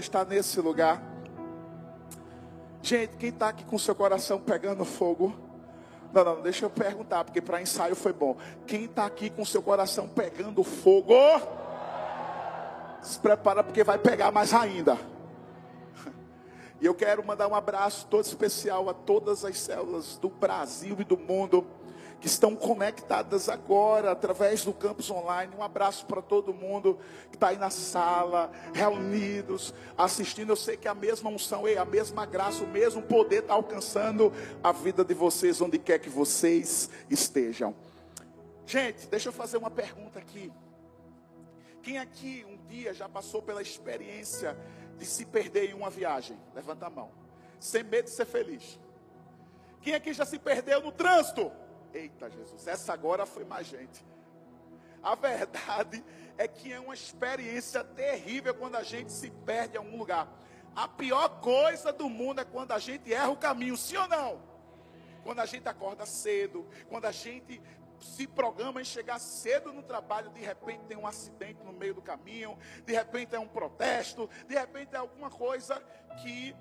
está nesse lugar. Gente, quem está aqui com seu coração pegando fogo? Não, não, deixa eu perguntar, porque para ensaio foi bom. Quem está aqui com seu coração pegando fogo? Se prepara, porque vai pegar mais ainda. E eu quero mandar um abraço todo especial a todas as células do Brasil e do mundo que estão conectadas agora através do campus online. Um abraço para todo mundo que está aí na sala, reunidos, assistindo. Eu sei que a mesma unção, a mesma graça, o mesmo poder está alcançando a vida de vocês, onde quer que vocês estejam. Gente, deixa eu fazer uma pergunta aqui. Quem aqui um dia já passou pela experiência de se perder em uma viagem? Levanta a mão. Sem medo de ser feliz. Quem aqui já se perdeu no trânsito? Eita Jesus, essa agora foi mais gente. A verdade é que é uma experiência terrível quando a gente se perde em algum lugar. A pior coisa do mundo é quando a gente erra o caminho, sim ou não? Quando a gente acorda cedo, quando a gente se programa em chegar cedo no trabalho, de repente tem um acidente no meio do caminho, de repente é um protesto, de repente é alguma coisa que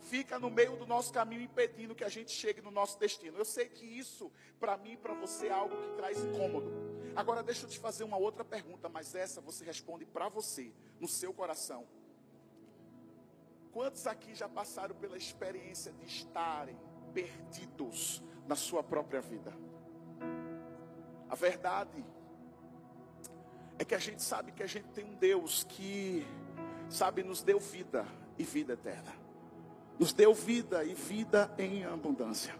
fica no meio do nosso caminho impedindo que a gente chegue no nosso destino. Eu sei que isso, para mim e para você, é algo que traz incômodo. Agora, deixa eu te fazer uma outra pergunta, mas essa você responde para você, no seu coração. Quantos aqui já passaram pela experiência de estarem perdidos na sua própria vida? A verdade é que a gente sabe que a gente tem um Deus que, sabe, nos deu vida e vida eterna nos deu vida e vida em abundância.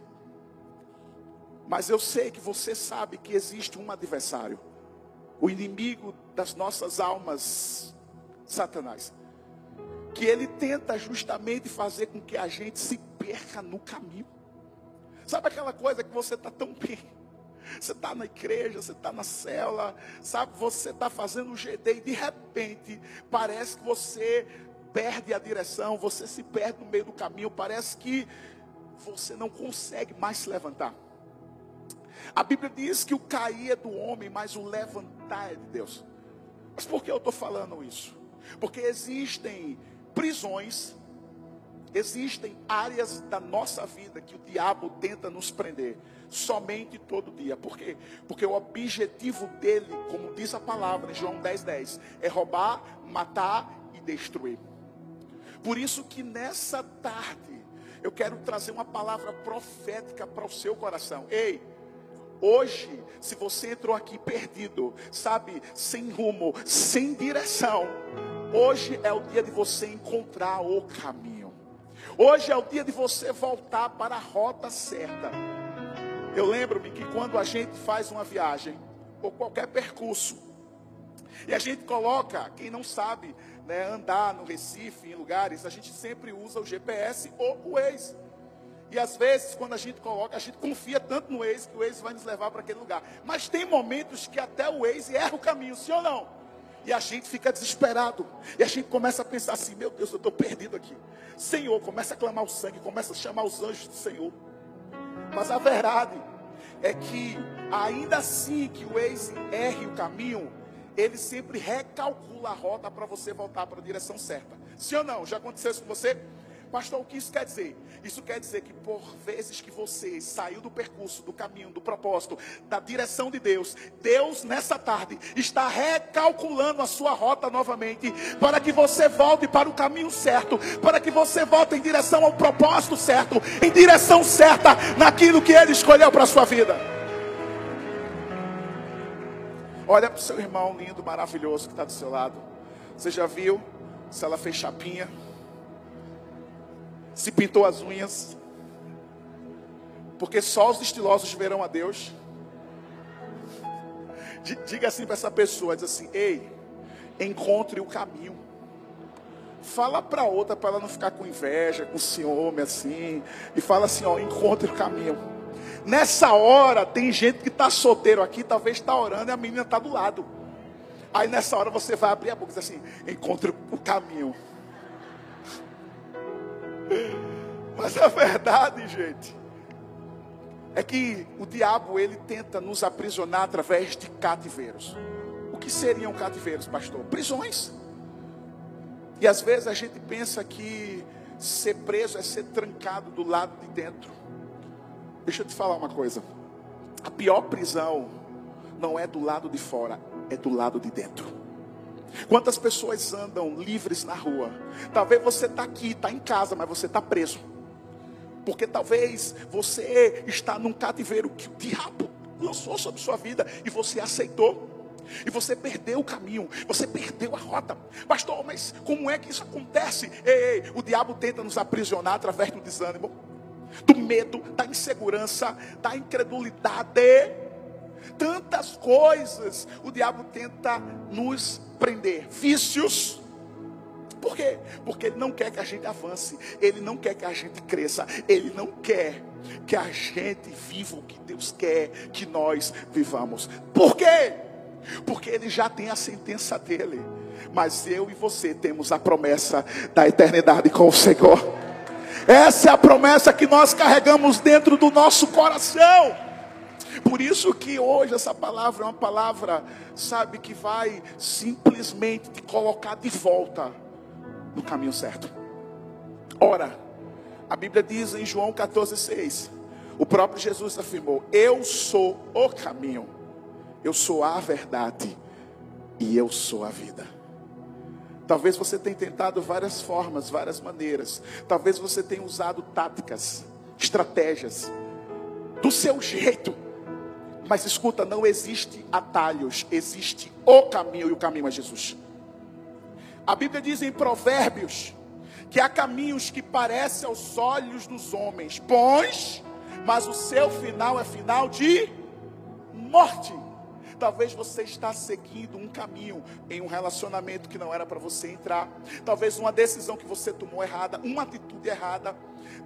Mas eu sei que você sabe que existe um adversário, o inimigo das nossas almas, Satanás, que ele tenta justamente fazer com que a gente se perca no caminho. Sabe aquela coisa que você está tão bem? Você está na igreja, você está na cela, sabe? Você está fazendo o GD e de repente parece que você perde a direção, você se perde no meio do caminho, parece que você não consegue mais se levantar. A Bíblia diz que o cair é do homem, mas o levantar é de Deus. Mas por que eu estou falando isso? Porque existem prisões, existem áreas da nossa vida que o diabo tenta nos prender, somente todo dia. Por quê? Porque o objetivo dele, como diz a palavra em João 10,10, 10, é roubar, matar e destruir. Por isso que nessa tarde eu quero trazer uma palavra profética para o seu coração. Ei, hoje, se você entrou aqui perdido, sabe, sem rumo, sem direção, hoje é o dia de você encontrar o caminho. Hoje é o dia de você voltar para a rota certa. Eu lembro-me que quando a gente faz uma viagem ou qualquer percurso, e a gente coloca, quem não sabe, né, andar no Recife, em lugares, a gente sempre usa o GPS ou o Waze. E às vezes, quando a gente coloca, a gente confia tanto no Waze que o Waze vai nos levar para aquele lugar. Mas tem momentos que até o Waze erra o caminho, sim ou não? E a gente fica desesperado. E a gente começa a pensar assim: meu Deus, eu estou perdido aqui. Senhor, começa a clamar o sangue, começa a chamar os anjos do Senhor. Mas a verdade é que, ainda assim que o Waze erre o caminho, ele sempre recalcula a rota para você voltar para a direção certa. Sim ou não? Já aconteceu isso com você? Pastor, o que isso quer dizer? Isso quer dizer que por vezes que você saiu do percurso, do caminho, do propósito, da direção de Deus, Deus nessa tarde está recalculando a sua rota novamente, para que você volte para o caminho certo, para que você volte em direção ao propósito certo, em direção certa naquilo que Ele escolheu para a sua vida. Olha para o seu irmão lindo, maravilhoso que está do seu lado. Você já viu se ela fez chapinha? Se pintou as unhas? Porque só os estilosos verão a Deus. Diga assim para essa pessoa, diz assim: "Ei, encontre o caminho". Fala para outra para ela não ficar com inveja, com ciúme assim, e fala assim, ó, encontre o caminho. Nessa hora, tem gente que está solteiro aqui, talvez está orando e a menina está do lado. Aí nessa hora você vai abrir a boca e dizer assim: encontre o caminho. Mas a verdade, gente, é que o diabo ele tenta nos aprisionar através de cativeiros. O que seriam cativeiros, pastor? Prisões. E às vezes a gente pensa que ser preso é ser trancado do lado de dentro. Deixa eu te falar uma coisa. A pior prisão não é do lado de fora, é do lado de dentro. Quantas pessoas andam livres na rua? Talvez você está aqui, está em casa, mas você está preso. Porque talvez você está num cativeiro que o diabo lançou sobre sua vida e você aceitou. E você perdeu o caminho, você perdeu a rota. Pastor, mas como é que isso acontece? Ei, ei, o diabo tenta nos aprisionar através do desânimo, do medo, da insegurança, da incredulidade. Tantas coisas o diabo tenta nos prender. Vícios. Por quê? Porque ele não quer que a gente avance, ele não quer que a gente cresça, ele não quer que a gente viva o que Deus quer que nós vivamos. Por quê? porque ele já tem a sentença dele. Mas eu e você temos a promessa da eternidade com o Senhor. Essa é a promessa que nós carregamos dentro do nosso coração. Por isso que hoje essa palavra é uma palavra, sabe, que vai simplesmente te colocar de volta no caminho certo. Ora, a Bíblia diz em João 14,6: o próprio Jesus afirmou: Eu sou o caminho eu sou a verdade e eu sou a vida. Talvez você tenha tentado várias formas, várias maneiras. Talvez você tenha usado táticas, estratégias, do seu jeito. Mas escuta, não existe atalhos, existe o caminho e o caminho é Jesus. A Bíblia diz em Provérbios que há caminhos que parecem aos olhos dos homens bons, mas o seu final é final de morte. Talvez você está seguindo um caminho em um relacionamento que não era para você entrar. Talvez uma decisão que você tomou errada, uma atitude errada.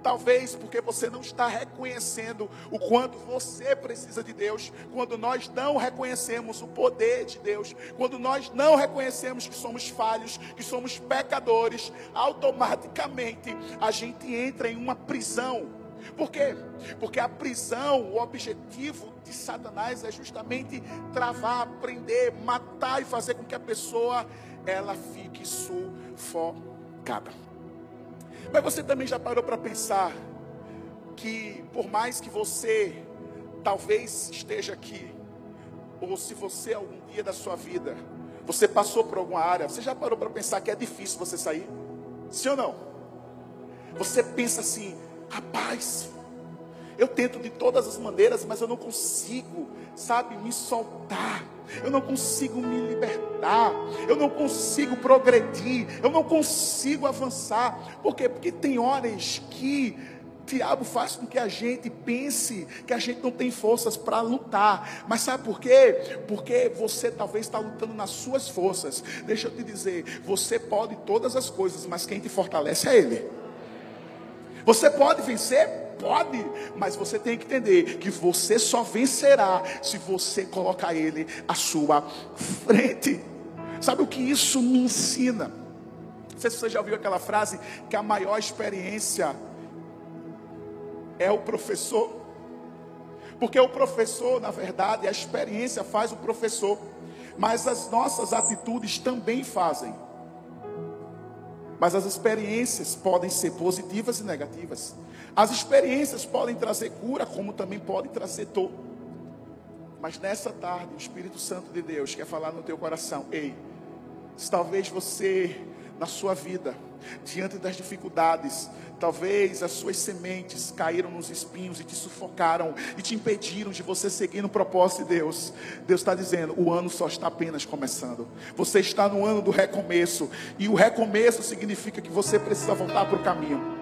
Talvez porque você não está reconhecendo o quanto você precisa de Deus. Quando nós não reconhecemos o poder de Deus, quando nós não reconhecemos que somos falhos, que somos pecadores, automaticamente a gente entra em uma prisão. Por quê? Porque a prisão, o objetivo de Satanás é justamente travar, prender, matar e fazer com que a pessoa ela fique sufocada. Mas você também já parou para pensar que por mais que você talvez esteja aqui, ou se você algum dia da sua vida, você passou por alguma área, você já parou para pensar que é difícil você sair? Sim ou não? Você pensa assim, rapaz, eu tento de todas as maneiras, mas eu não consigo, sabe, me soltar. Eu não consigo me libertar. Eu não consigo progredir. Eu não consigo avançar. Por quê? Porque tem horas que o diabo faz com que a gente pense que a gente não tem forças para lutar. Mas sabe por quê? Porque você talvez está lutando nas suas forças. Deixa eu te dizer, você pode todas as coisas, mas quem te fortalece é Ele. Você pode vencer Pode, mas você tem que entender que você só vencerá se você colocar Ele à sua frente. Sabe o que isso me ensina? Não sei se você já ouviu aquela frase que a maior experiência é o professor. Porque o professor, na verdade, a experiência faz o professor, mas as nossas atitudes também fazem. Mas as experiências podem ser positivas e negativas. As experiências podem trazer cura, como também podem trazer dor. Mas nessa tarde, o Espírito Santo de Deus quer falar no teu coração: ei, talvez você, na sua vida, diante das dificuldades, talvez as suas sementes caíram nos espinhos e te sufocaram e te impediram de você seguir no propósito de Deus. Deus está dizendo: o ano só está apenas começando. Você está no ano do recomeço, e o recomeço significa que você precisa voltar para o caminho.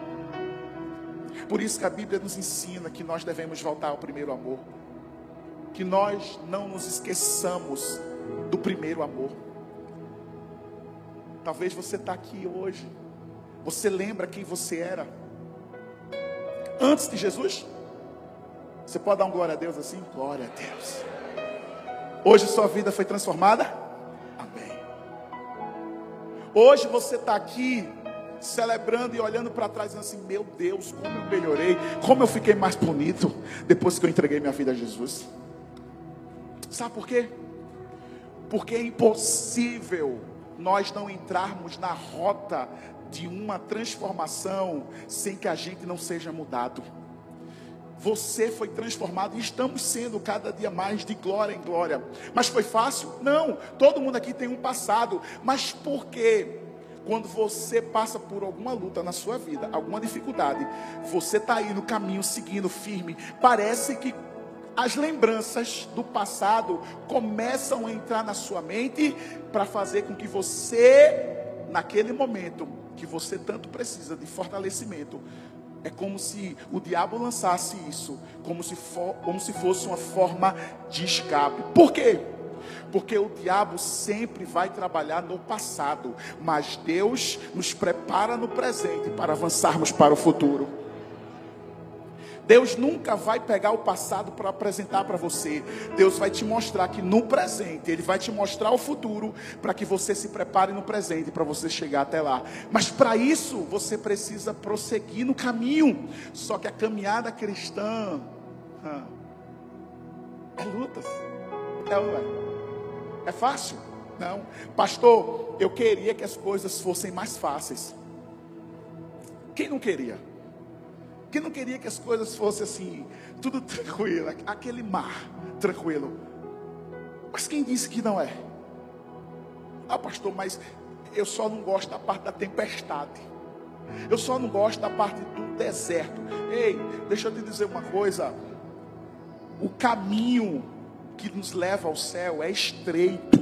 Por isso que a Bíblia nos ensina que nós devemos voltar ao primeiro amor. Que nós não nos esqueçamos do primeiro amor. Talvez você está aqui hoje. Você lembra quem você era antes de Jesus? Você pode dar um glória a Deus assim? Glória a Deus. Hoje sua vida foi transformada? Amém. Hoje você está aqui celebrando e olhando para trás, dizendo assim: Meu Deus, como eu melhorei, como eu fiquei mais bonito depois que eu entreguei minha vida a Jesus. Sabe por quê? Porque é impossível nós não entrarmos na rota de uma transformação sem que a gente não seja mudado. Você foi transformado e estamos sendo cada dia mais de glória em glória. Mas foi fácil? Não. Todo mundo aqui tem um passado. Mas por quê? Quando você passa por alguma luta na sua vida, alguma dificuldade, você está aí no caminho seguindo firme. Parece que as lembranças do passado começam a entrar na sua mente para fazer com que você, naquele momento que você tanto precisa de fortalecimento, é como se o diabo lançasse isso, como se, for, como se fosse uma forma de escape. Por quê? Porque o diabo sempre vai trabalhar no passado, mas Deus nos prepara no presente para avançarmos para o futuro. Deus nunca vai pegar o passado para apresentar para você. Deus vai te mostrar que no presente, Ele vai te mostrar o futuro para que você se prepare no presente para você chegar até lá. Mas para isso você precisa prosseguir no caminho. Só que a caminhada cristã é lutas. É, é, é fácil? Não. Pastor, eu queria que as coisas fossem mais fáceis. Quem não queria? Quem não queria que as coisas fossem assim, tudo tranquilo, aquele mar tranquilo. Mas quem disse que não é? Ah, pastor, mas eu só não gosto da parte da tempestade. Eu só não gosto da parte do deserto. Ei, deixa eu te dizer uma coisa. O caminho que nos leva ao céu é estreito.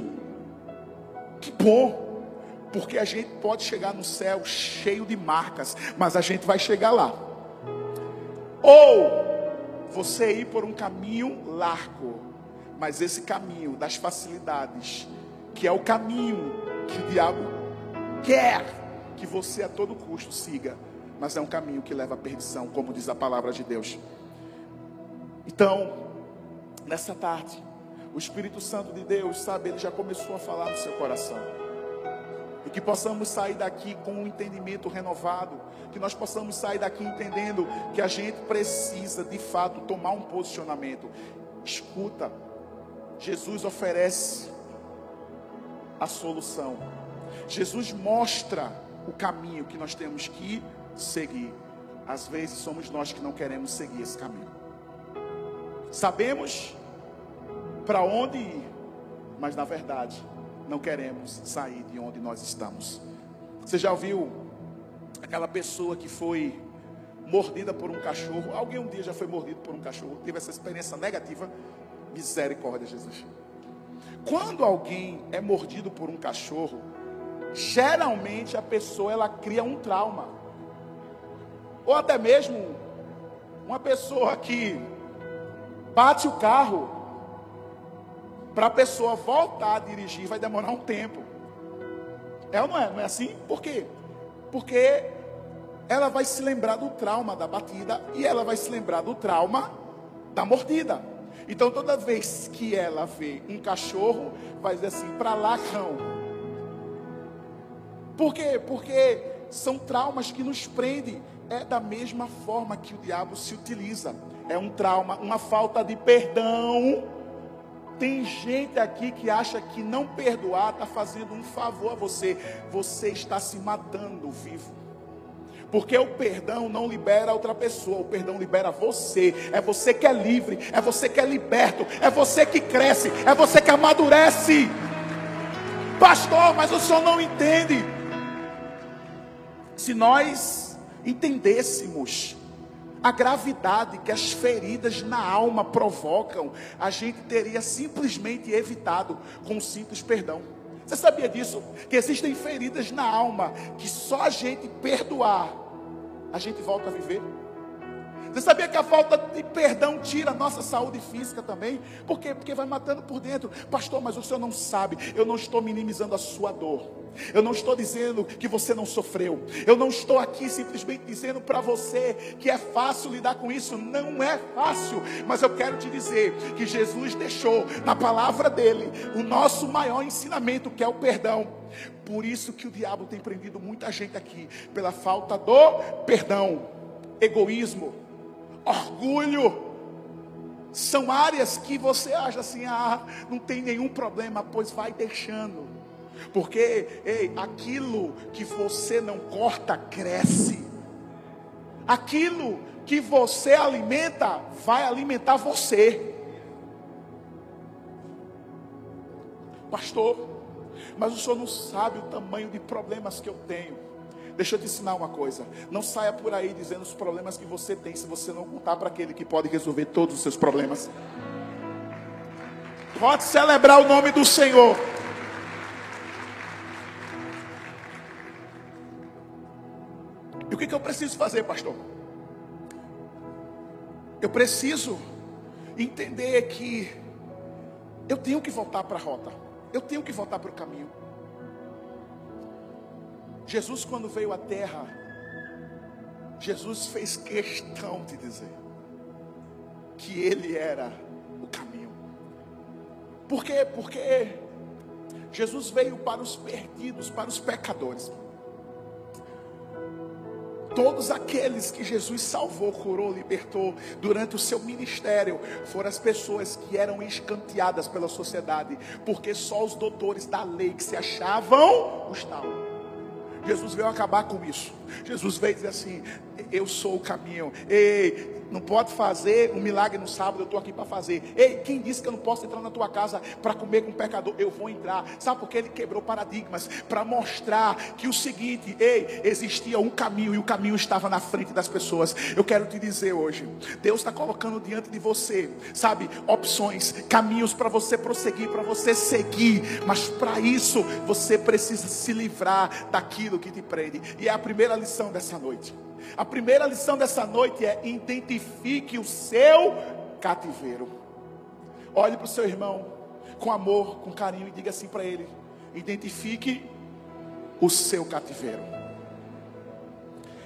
Que bom, porque a gente pode chegar no céu cheio de marcas, mas a gente vai chegar lá. Ou você ir por um caminho largo, mas esse caminho das facilidades, que é o caminho que o diabo quer que você a todo custo siga, mas é um caminho que leva à perdição, como diz a palavra de Deus. Então, nessa tarde, o Espírito Santo de Deus, sabe, ele já começou a falar no seu coração. E que possamos sair daqui com um entendimento renovado. Que nós possamos sair daqui entendendo que a gente precisa, de fato, tomar um posicionamento. Escuta, Jesus oferece a solução. Jesus mostra o caminho que nós temos que seguir. Às vezes somos nós que não queremos seguir esse caminho. Sabemos para onde ir, mas na verdade não queremos sair de onde nós estamos. Você já ouviu aquela pessoa que foi mordida por um cachorro? Alguém um dia já foi mordido por um cachorro? Teve essa experiência negativa? Misericórdia, Jesus. Quando alguém é mordido por um cachorro, geralmente a pessoa ela cria um trauma. Ou até mesmo uma pessoa que bate o carro para a pessoa voltar a dirigir vai demorar um tempo. É ou não é? Não é assim? Por quê? Porque ela vai se lembrar do trauma da batida e ela vai se lembrar do trauma da mordida. Então toda vez que ela vê um cachorro, vai dizer assim: para lá, cão. Por quê? Porque são traumas que nos prendem. É da mesma forma que o diabo se utiliza. É um trauma, uma falta de perdão tem gente aqui que acha que não perdoar está fazendo um favor a você. Você está se matando vivo. Porque o perdão não libera outra pessoa, o perdão libera você. É você que é livre, é você que é liberto, é você que cresce, é você que amadurece. Pastor, mas o senhor não entende. Se nós entendêssemos a gravidade que as feridas na alma provocam, a gente teria simplesmente evitado com um simples perdão. Você sabia disso? Que existem feridas na alma que só a gente perdoar, a gente volta a viver? Você sabia que a falta de perdão tira a nossa saúde física também? Por quê? Porque vai matando por dentro. Pastor, mas o senhor não sabe. Eu não estou minimizando a sua dor. Eu não estou dizendo que você não sofreu. Eu não estou aqui simplesmente dizendo para você que é fácil lidar com isso. Não é fácil. Mas eu quero te dizer que Jesus deixou na palavra dele o nosso maior ensinamento, que é o perdão. Por isso que o diabo tem prendido muita gente aqui, pela falta do perdão, egoísmo orgulho. São áreas que você acha assim, ah, não tem nenhum problema, pois vai deixando. Porque ei, aquilo que você não corta cresce. Aquilo que você alimenta vai alimentar você. Pastor, mas o senhor não sabe o tamanho de problemas que eu tenho. Deixa eu te ensinar uma coisa. Não saia por aí dizendo os problemas que você tem, se você não contar para aquele que pode resolver todos os seus problemas. Pode celebrar o nome do Senhor. E o que, que eu preciso fazer, pastor? Eu preciso entender que eu tenho que voltar para a rota. Eu tenho que voltar para o caminho. Jesus, quando veio à terra, Jesus fez questão de dizer que Ele era o caminho. Por quê? Porque Jesus veio para os perdidos, para os pecadores. Todos aqueles que Jesus salvou, curou, libertou durante o seu ministério foram as pessoas que eram escanteadas pela sociedade, porque só os doutores da lei que se achavam os tal. Jesus veio acabar com isso. Jesus veio dizer assim: Eu sou o caminho. Ei, não pode fazer um milagre no sábado, eu estou aqui para fazer. Ei, quem disse que eu não posso entrar na tua casa para comer com um pecador? Eu vou entrar. Sabe por que ele quebrou paradigmas? Para mostrar que o seguinte, ei, existia um caminho e o caminho estava na frente das pessoas. Eu quero te dizer hoje, Deus está colocando diante de você, sabe, opções, caminhos para você prosseguir, para você seguir. Mas para isso você precisa se livrar daquilo que te prende. E é a primeira lição dessa noite. A primeira lição dessa noite é: identifique o seu cativeiro. Olhe para o seu irmão com amor, com carinho e diga assim para ele: identifique o seu cativeiro.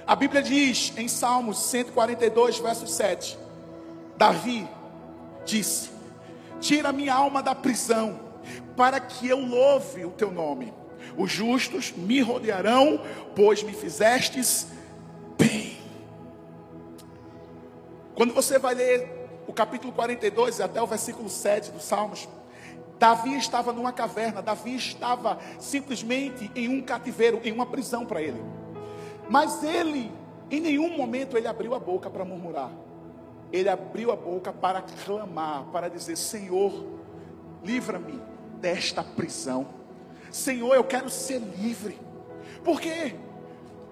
A Bíblia diz em Salmos 142, verso 7: Davi disse: Tira minha alma da prisão, para que eu louve o teu nome. Os justos me rodearão, pois me fizestes Quando você vai ler o capítulo 42 até o versículo 7 dos Salmos, Davi estava numa caverna, Davi estava simplesmente em um cativeiro, em uma prisão para ele. Mas ele, em nenhum momento, ele abriu a boca para murmurar. Ele abriu a boca para clamar, para dizer: Senhor, livra-me desta prisão. Senhor, eu quero ser livre. Por quê?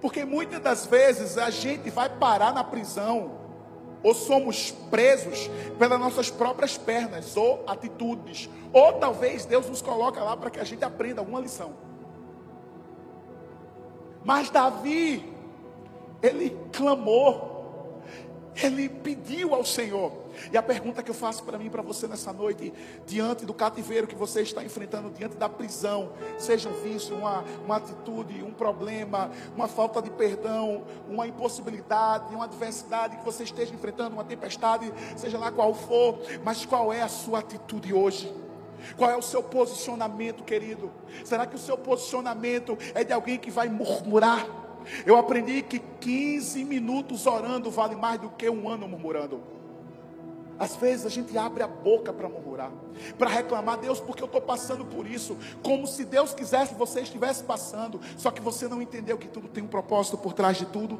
Porque muitas das vezes a gente vai parar na prisão, ou somos presos pelas nossas próprias pernas, ou atitudes, ou talvez Deus nos coloca lá para que a gente aprenda alguma lição. Mas Davi, ele clamou, ele pediu ao Senhor, e a pergunta que eu faço para mim e para você nessa noite, diante do cativeiro que você está enfrentando, diante da prisão, seja um vício, uma, uma atitude, um problema, uma falta de perdão, uma impossibilidade, uma adversidade que você esteja enfrentando, uma tempestade, seja lá qual for, mas qual é a sua atitude hoje? Qual é o seu posicionamento, querido? Será que o seu posicionamento é de alguém que vai murmurar? Eu aprendi que 15 minutos orando vale mais do que um ano murmurando. Às vezes a gente abre a boca para murmurar, para reclamar, Deus, porque eu estou passando por isso, como se Deus quisesse que você estivesse passando, só que você não entendeu que tudo tem um propósito por trás de tudo.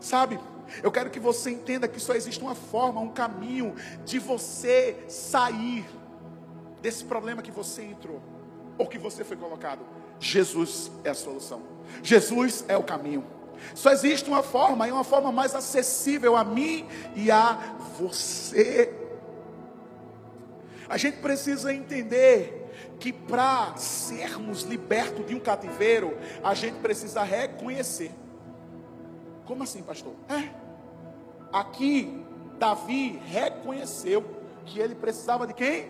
Sabe, eu quero que você entenda que só existe uma forma, um caminho de você sair desse problema que você entrou, ou que você foi colocado. Jesus é a solução, Jesus é o caminho. Só existe uma forma, e uma forma mais acessível a mim e a você. A gente precisa entender que para sermos libertos de um cativeiro, a gente precisa reconhecer. Como assim, pastor? É. Aqui, Davi reconheceu que ele precisava de quem?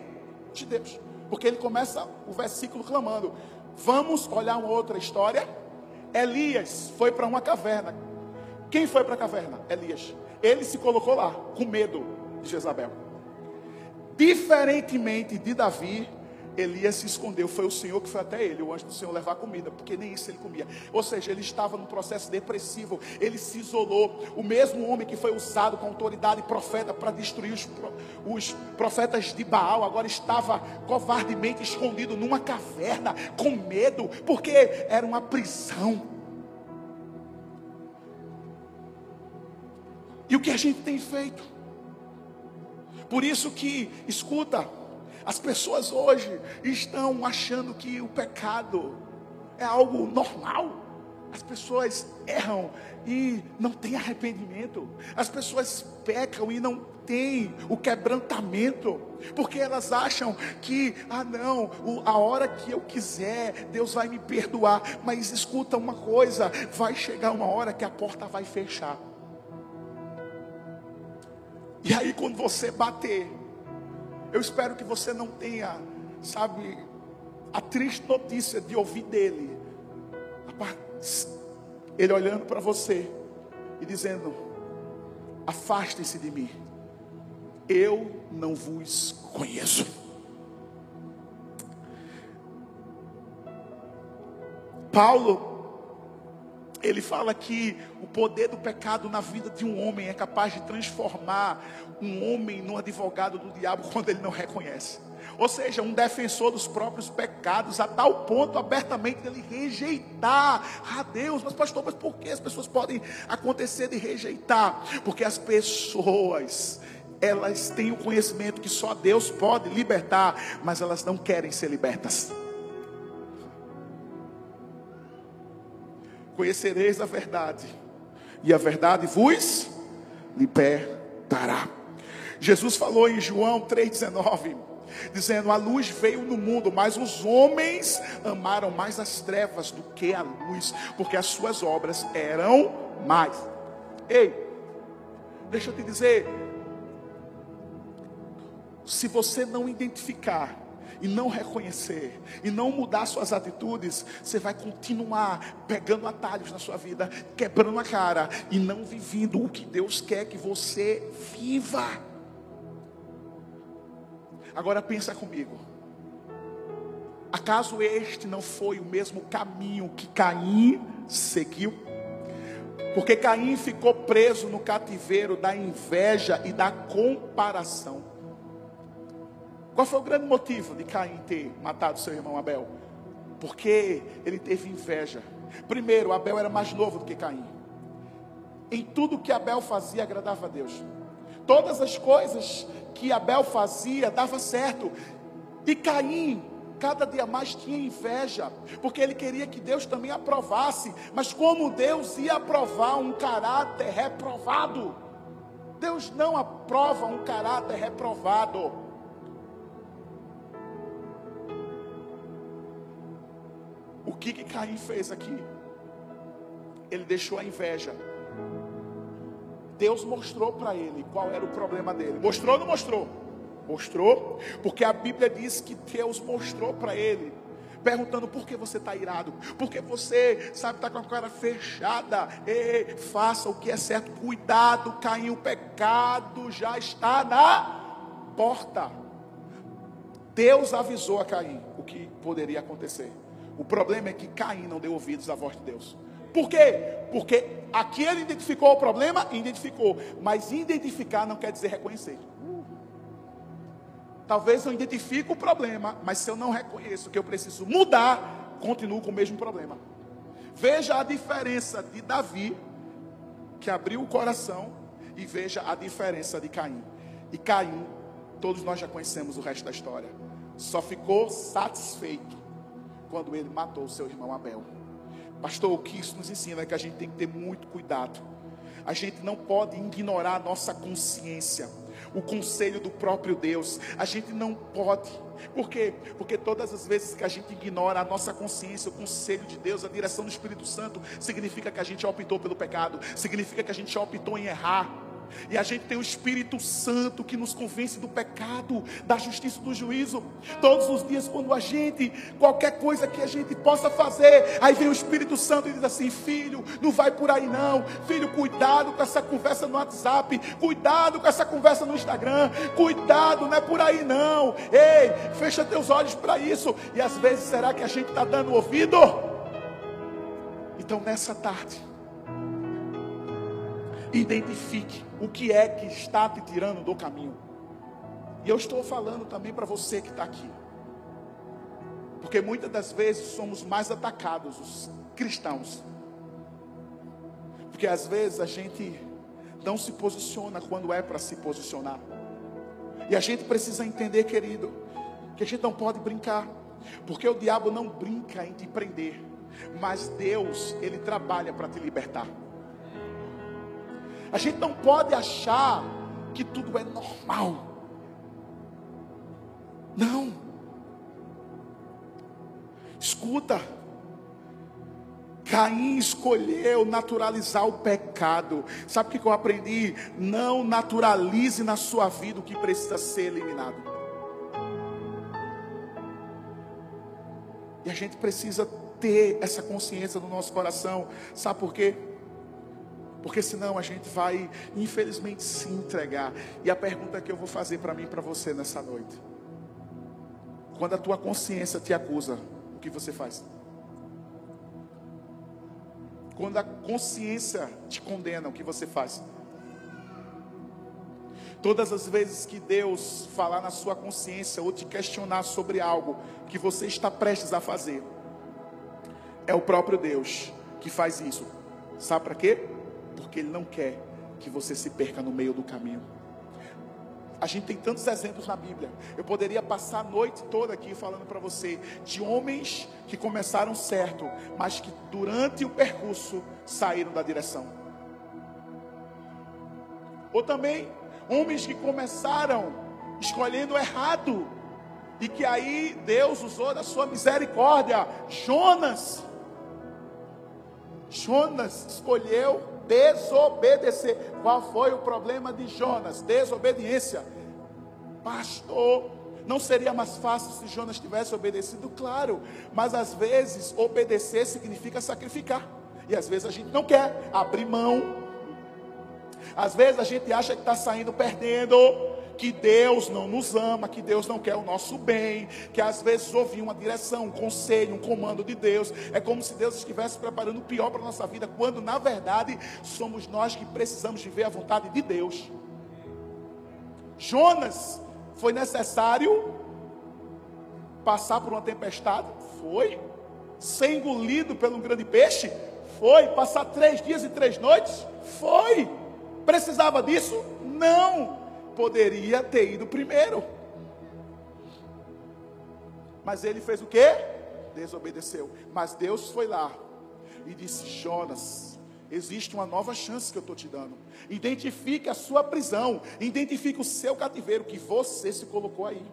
De Deus. Porque ele começa o versículo clamando: Vamos olhar uma outra história Elias foi para uma caverna. Quem foi para a caverna? Elias. Ele se colocou lá, com medo de Jezabel. Diferentemente de Davi, Elias se escondeu, foi o Senhor que foi até ele, o anjo do Senhor levar comida, porque nem isso ele comia. Ou seja, ele estava num processo depressivo, ele se isolou. O mesmo homem que foi usado com autoridade profeta para destruir os, os profetas de Baal, agora estava covardemente escondido numa caverna, com medo, porque era uma prisão. E o que a gente tem feito? Por isso que, escuta, as pessoas hoje estão achando que o pecado é algo normal. As pessoas erram e não têm arrependimento. As pessoas pecam e não têm o quebrantamento. Porque elas acham que, ah, não, a hora que eu quiser, Deus vai me perdoar. Mas escuta uma coisa: vai chegar uma hora que a porta vai fechar. E aí, quando você bater, eu espero que você não tenha, sabe, a triste notícia de ouvir dele, ele olhando para você e dizendo: Afastem-se de mim, eu não vos conheço. Paulo ele fala que o poder do pecado na vida de um homem é capaz de transformar um homem num advogado do diabo quando ele não reconhece. Ou seja, um defensor dos próprios pecados, a tal ponto abertamente ele rejeitar a Deus. Mas, pastor, mas por que as pessoas podem acontecer de rejeitar? Porque as pessoas, elas têm o conhecimento que só Deus pode libertar, mas elas não querem ser libertas. Conhecereis a verdade, e a verdade vos libertará. Jesus falou em João 3,19, dizendo: A luz veio no mundo, mas os homens amaram mais as trevas do que a luz, porque as suas obras eram mais. Ei, deixa eu te dizer, se você não identificar e não reconhecer, e não mudar suas atitudes, você vai continuar pegando atalhos na sua vida, quebrando a cara e não vivendo o que Deus quer que você viva. Agora pensa comigo. Acaso este não foi o mesmo caminho que Caim seguiu? Porque Caim ficou preso no cativeiro da inveja e da comparação. Qual foi o grande motivo de Caim ter matado seu irmão Abel? Porque ele teve inveja. Primeiro, Abel era mais novo do que Caim. Em tudo que Abel fazia agradava a Deus. Todas as coisas que Abel fazia dava certo. E Caim cada dia mais tinha inveja, porque ele queria que Deus também aprovasse, mas como Deus ia aprovar um caráter reprovado? Deus não aprova um caráter reprovado. O que que Caim fez aqui? Ele deixou a inveja. Deus mostrou para ele qual era o problema dele. Mostrou ou não mostrou? Mostrou, porque a Bíblia diz que Deus mostrou para ele, perguntando por que você está irado, por que você, sabe, está com a cara fechada. Ei, faça o que é certo, cuidado, Caim, o pecado já está na porta. Deus avisou a Caim o que poderia acontecer. O problema é que Caim não deu ouvidos à voz de Deus. Por quê? Porque aqui ele identificou o problema, identificou, mas identificar não quer dizer reconhecer. Talvez eu identifique o problema, mas se eu não reconheço que eu preciso mudar, continuo com o mesmo problema. Veja a diferença de Davi, que abriu o coração, e veja a diferença de Caim. E Caim, todos nós já conhecemos o resto da história, só ficou satisfeito quando ele matou o seu irmão Abel. Pastor, o que isso nos ensina é que a gente tem que ter muito cuidado. A gente não pode ignorar a nossa consciência, o conselho do próprio Deus. A gente não pode. Por quê? Porque todas as vezes que a gente ignora a nossa consciência, o conselho de Deus, a direção do Espírito Santo, significa que a gente optou pelo pecado, significa que a gente optou em errar. E a gente tem o Espírito Santo que nos convence do pecado, da justiça do juízo. Todos os dias, quando a gente, qualquer coisa que a gente possa fazer, aí vem o Espírito Santo e diz assim: Filho, não vai por aí não. Filho, cuidado com essa conversa no WhatsApp. Cuidado com essa conversa no Instagram. Cuidado, não é por aí não. Ei, fecha teus olhos para isso. E às vezes, será que a gente está dando ouvido? Então, nessa tarde, identifique o que é que está te tirando do caminho. E eu estou falando também para você que está aqui. Porque muitas das vezes somos mais atacados, os cristãos. Porque às vezes a gente não se posiciona quando é para se posicionar. E a gente precisa entender, querido, que a gente não pode brincar. Porque o diabo não brinca em te prender. Mas Deus, Ele trabalha para te libertar. A gente não pode achar que tudo é normal. Não. Escuta. Caim escolheu naturalizar o pecado. Sabe o que eu aprendi? Não naturalize na sua vida o que precisa ser eliminado. E a gente precisa ter essa consciência no nosso coração. Sabe por quê? Porque senão a gente vai, infelizmente, se entregar. E a pergunta que eu vou fazer para mim e para você nessa noite: quando a tua consciência te acusa, o que você faz? Quando a consciência te condena, o que você faz? Todas as vezes que Deus falar na sua consciência ou te questionar sobre algo que você está prestes a fazer, é o próprio Deus que faz isso. Sabe para quê? Porque Ele não quer que você se perca no meio do caminho. A gente tem tantos exemplos na Bíblia. Eu poderia passar a noite toda aqui falando para você de homens que começaram certo, mas que durante o percurso saíram da direção. Ou também homens que começaram escolhendo errado e que aí Deus usou da sua misericórdia. Jonas. Jonas escolheu desobedecer. Qual foi o problema de Jonas? Desobediência. Pastor, não seria mais fácil se Jonas tivesse obedecido? Claro, mas às vezes obedecer significa sacrificar. E às vezes a gente não quer abrir mão. Às vezes a gente acha que está saindo perdendo que Deus não nos ama, que Deus não quer o nosso bem, que às vezes ouvir uma direção, um conselho, um comando de Deus, é como se Deus estivesse preparando o pior para a nossa vida, quando na verdade somos nós que precisamos viver a vontade de Deus. Jonas, foi necessário passar por uma tempestade? Foi. Ser engolido pelo um grande peixe? Foi. Passar três dias e três noites? Foi. Precisava disso? Não poderia ter ido primeiro. Mas ele fez o que? Desobedeceu. Mas Deus foi lá e disse: Jonas, existe uma nova chance que eu estou te dando. Identifique a sua prisão, identifique o seu cativeiro que você se colocou aí.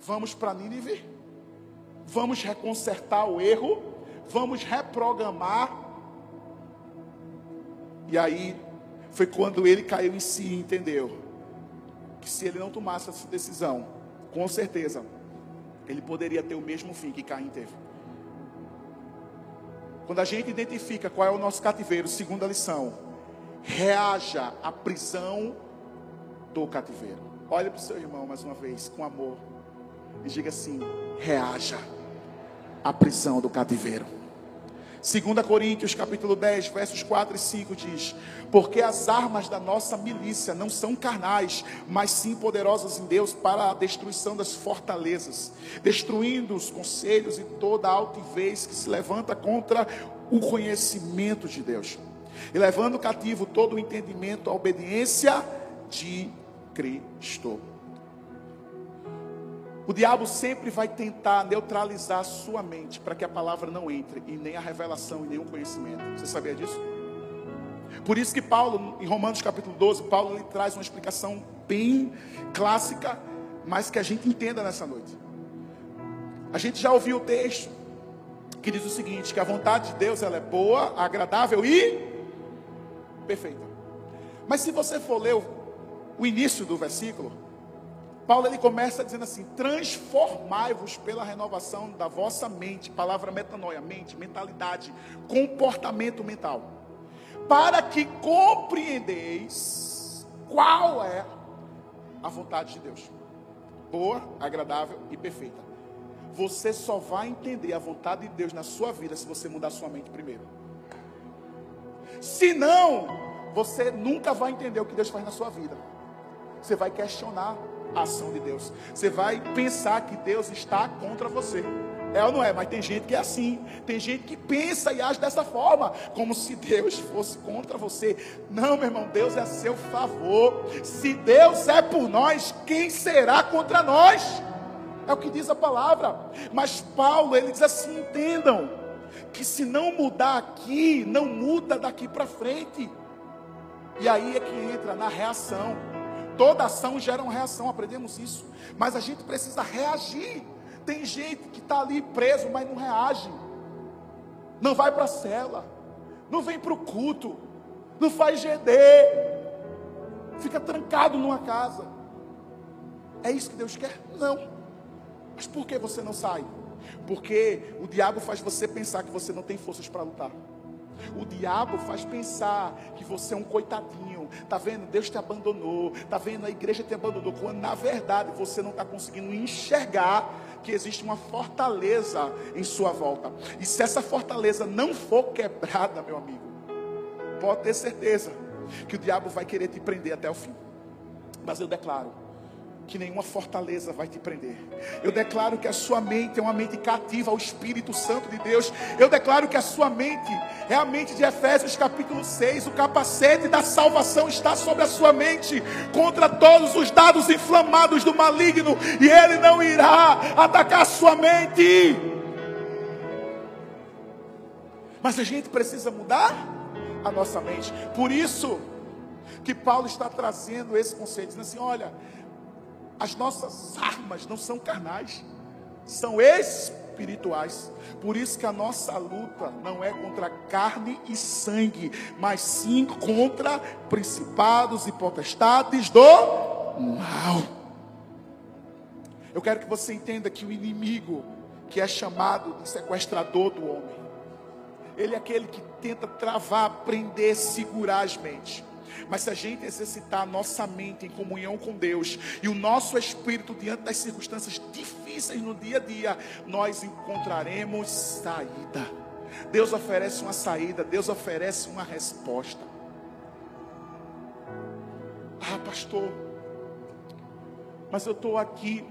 Vamos para Nínive, vamos reconsertar o erro, vamos reprogramar. E aí foi quando ele caiu em si e entendeu que se ele não tomasse essa decisão, com certeza, ele poderia ter o mesmo fim que Caim teve. Quando a gente identifica qual é o nosso cativeiro, segunda lição, reaja à prisão do cativeiro. Olha para o seu irmão mais uma vez, com amor, e diga assim: reaja à prisão do cativeiro. 2 Coríntios capítulo 10, versos 4 e 5 diz: Porque as armas da nossa milícia não são carnais, mas sim poderosas em Deus para a destruição das fortalezas, destruindo os conselhos e toda altivez que se levanta contra o conhecimento de Deus, e levando cativo todo o entendimento à obediência de Cristo. O diabo sempre vai tentar neutralizar a sua mente para que a palavra não entre e nem a revelação e o conhecimento. Você sabia disso? Por isso que Paulo, em Romanos capítulo 12, Paulo ele traz uma explicação bem clássica, mas que a gente entenda nessa noite. A gente já ouviu o texto que diz o seguinte, que a vontade de Deus ela é boa, agradável e perfeita. Mas se você for ler o início do versículo, Paulo ele começa dizendo assim: transformai-vos pela renovação da vossa mente, palavra metanoia, mente, mentalidade, comportamento mental, para que compreendeis qual é a vontade de Deus, boa, agradável e perfeita. Você só vai entender a vontade de Deus na sua vida se você mudar sua mente primeiro. Se não, você nunca vai entender o que Deus faz na sua vida. Você vai questionar ação de Deus. Você vai pensar que Deus está contra você. É ou não é? Mas tem gente que é assim. Tem gente que pensa e age dessa forma, como se Deus fosse contra você. Não, meu irmão, Deus é a seu favor. Se Deus é por nós, quem será contra nós? É o que diz a palavra. Mas Paulo, ele diz assim: entendam, que se não mudar aqui, não muda daqui para frente. E aí é que entra na reação. Toda ação gera uma reação, aprendemos isso. Mas a gente precisa reagir. Tem gente que está ali preso, mas não reage. Não vai para a cela. Não vem para o culto. Não faz GD. Fica trancado numa casa. É isso que Deus quer? Não. Mas por que você não sai? Porque o diabo faz você pensar que você não tem forças para lutar. O diabo faz pensar que você é um coitadinho. Tá vendo? Deus te abandonou. Tá vendo? A igreja te abandonou. Quando na verdade você não está conseguindo enxergar que existe uma fortaleza em sua volta. E se essa fortaleza não for quebrada, meu amigo, pode ter certeza que o diabo vai querer te prender até o fim. Mas eu declaro que nenhuma fortaleza vai te prender. Eu declaro que a sua mente é uma mente cativa ao Espírito Santo de Deus. Eu declaro que a sua mente é a mente de Efésios capítulo 6. O capacete da salvação está sobre a sua mente contra todos os dados inflamados do maligno e ele não irá atacar a sua mente. Mas a gente precisa mudar a nossa mente. Por isso que Paulo está trazendo esse conceito, dizendo assim: olha, as nossas armas não são carnais, são espirituais. Por isso que a nossa luta não é contra carne e sangue, mas sim contra principados e potestades do mal. Eu quero que você entenda que o inimigo, que é chamado de sequestrador do homem, ele é aquele que tenta travar, prender, segurar as mentes. Mas se a gente exercitar a nossa mente em comunhão com Deus e o nosso espírito diante das circunstâncias difíceis no dia a dia, nós encontraremos saída. Deus oferece uma saída, Deus oferece uma resposta. Ah, pastor, mas eu estou aqui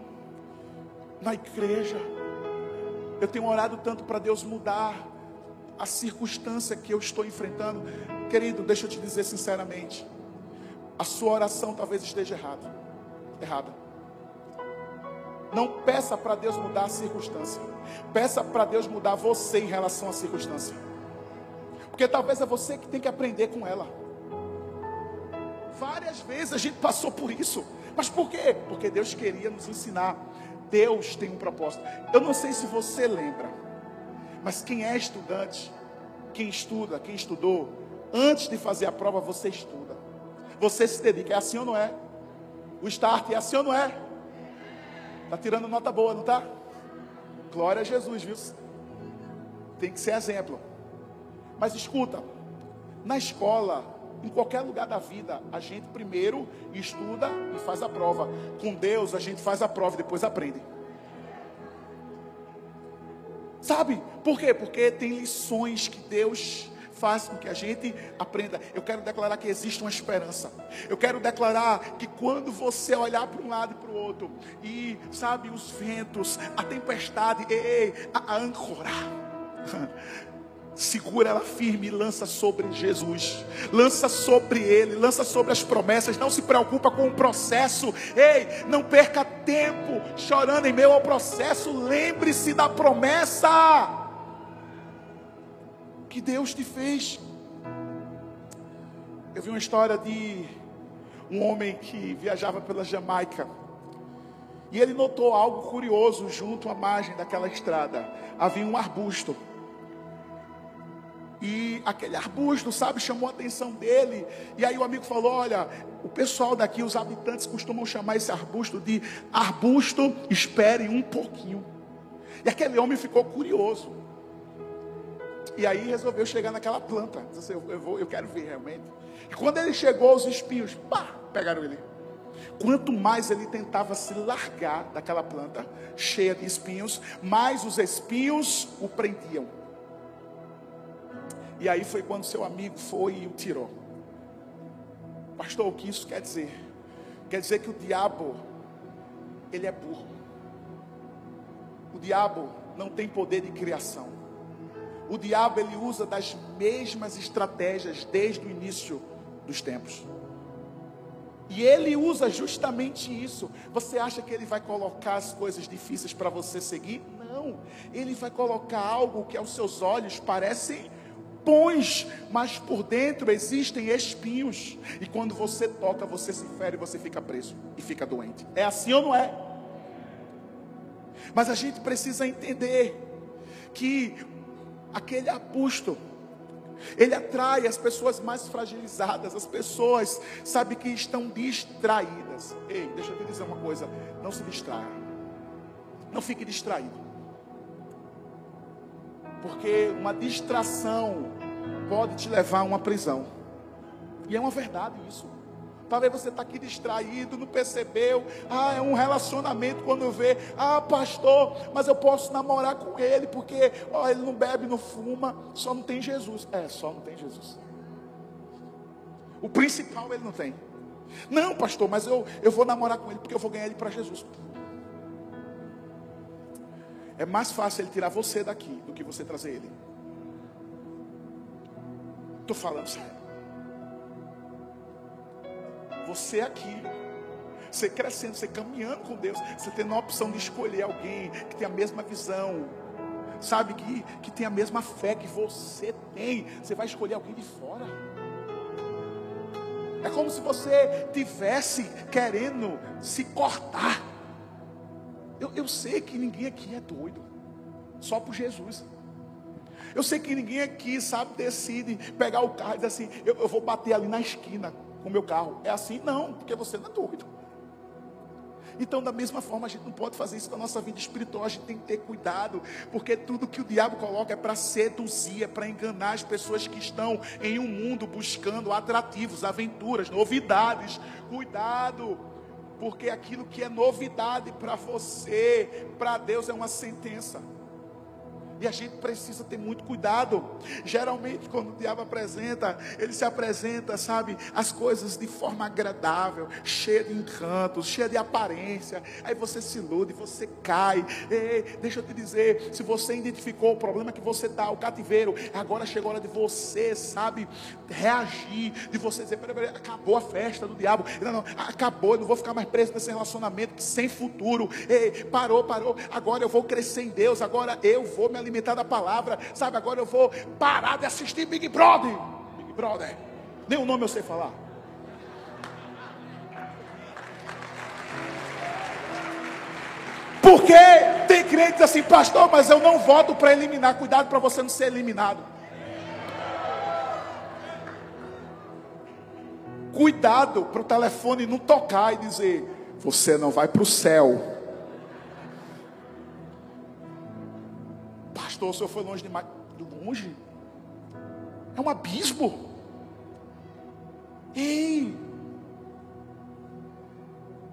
na igreja, eu tenho orado tanto para Deus mudar a circunstância que eu estou enfrentando. Querido, deixa eu te dizer sinceramente. A sua oração talvez esteja errada. Errada. Não peça para Deus mudar a circunstância. Peça para Deus mudar você em relação à circunstância. Porque talvez é você que tem que aprender com ela. Várias vezes a gente passou por isso. Mas por quê? Porque Deus queria nos ensinar. Deus tem um propósito. Eu não sei se você lembra, mas quem é estudante, quem estuda, quem estudou, Antes de fazer a prova, você estuda. Você se dedica. É assim ou não é? O start é assim ou não é? Está tirando nota boa, não está? Glória a Jesus, viu? Tem que ser exemplo. Mas escuta, na escola, em qualquer lugar da vida, a gente primeiro estuda e faz a prova. Com Deus, a gente faz a prova e depois aprende. Sabe por quê? Porque tem lições que Deus faz com que a gente aprenda. Eu quero declarar que existe uma esperança. Eu quero declarar que quando você olhar para um lado e para o outro, e sabe, os ventos, a tempestade, ei, ei, a, a. Segura ela firme e lança sobre Jesus. Lança sobre Ele, lança sobre as promessas. Não se preocupa com o processo. Ei, não perca tempo chorando em meio ao processo. Lembre-se da promessa que Deus te fez. Eu vi uma história de um homem que viajava pela Jamaica. E ele notou algo curioso junto à margem daquela estrada. Havia um arbusto. E aquele arbusto, sabe, chamou a atenção dele. E aí o amigo falou: Olha, o pessoal daqui, os habitantes, costumam chamar esse arbusto de arbusto, espere um pouquinho. E aquele homem ficou curioso. E aí resolveu chegar naquela planta. Disse assim, eu, vou, eu quero ver realmente. E quando ele chegou, os espinhos, pá, pegaram ele. Quanto mais ele tentava se largar daquela planta cheia de espinhos, mais os espinhos o prendiam. E aí foi quando seu amigo foi e o tirou. Pastor, o que isso quer dizer? Quer dizer que o diabo, ele é burro. O diabo não tem poder de criação. O diabo, ele usa das mesmas estratégias desde o início dos tempos. E ele usa justamente isso. Você acha que ele vai colocar as coisas difíceis para você seguir? Não. Ele vai colocar algo que aos seus olhos parecem bons, mas por dentro existem espinhos. E quando você toca, você se fere, você fica preso e fica doente. É assim ou não é? Mas a gente precisa entender que aquele aposto ele atrai as pessoas mais fragilizadas, as pessoas, sabe, que estão distraídas. Ei, deixa eu te dizer uma coisa: não se distraia, não fique distraído, porque uma distração pode te levar a uma prisão, e é uma verdade isso. Talvez você está aqui distraído, não percebeu. Ah, é um relacionamento quando vê. Ah, pastor, mas eu posso namorar com ele porque ó, ele não bebe, não fuma, só não tem Jesus. É, só não tem Jesus. O principal ele não tem. Não, pastor, mas eu, eu vou namorar com ele porque eu vou ganhar ele para Jesus. É mais fácil ele tirar você daqui do que você trazer ele. Estou falando sério. Você aqui, você crescendo, você caminhando com Deus, você tendo a opção de escolher alguém que tem a mesma visão, sabe, que, que tem a mesma fé que você tem, você vai escolher alguém de fora. É como se você tivesse querendo se cortar. Eu, eu sei que ninguém aqui é doido, só por Jesus. Eu sei que ninguém aqui, sabe, decide pegar o carro e dizer assim: eu, eu vou bater ali na esquina com o meu carro. É assim? Não, porque você não é doido. Então, da mesma forma, a gente não pode fazer isso com a nossa vida espiritual, a gente tem que ter cuidado, porque tudo que o diabo coloca é para seduzir, é para enganar as pessoas que estão em um mundo buscando atrativos, aventuras, novidades. Cuidado, porque aquilo que é novidade para você, para Deus é uma sentença. E a gente precisa ter muito cuidado. Geralmente, quando o diabo apresenta, ele se apresenta, sabe, as coisas de forma agradável, cheia de encantos, cheia de aparência. Aí você se ilude, você cai. Ei, deixa eu te dizer, se você identificou o problema que você está, o cativeiro, agora chegou a hora de você, sabe, reagir, de você dizer, peraí, peraí, acabou a festa do diabo. Não, não, acabou, eu não vou ficar mais preso nesse relacionamento sem futuro. Ei, parou, parou. Agora eu vou crescer em Deus, agora eu vou me alimentar alimentar da palavra. Sabe, agora eu vou parar de assistir Big Brother. Big Brother. Nem o nome eu sei falar. Porque tem crentes assim, pastor, mas eu não voto para eliminar. Cuidado para você não ser eliminado. Cuidado para o telefone não tocar e dizer: Você não vai para o céu. Pastor, o senhor foi longe demais. Longe? É um abismo. Ei!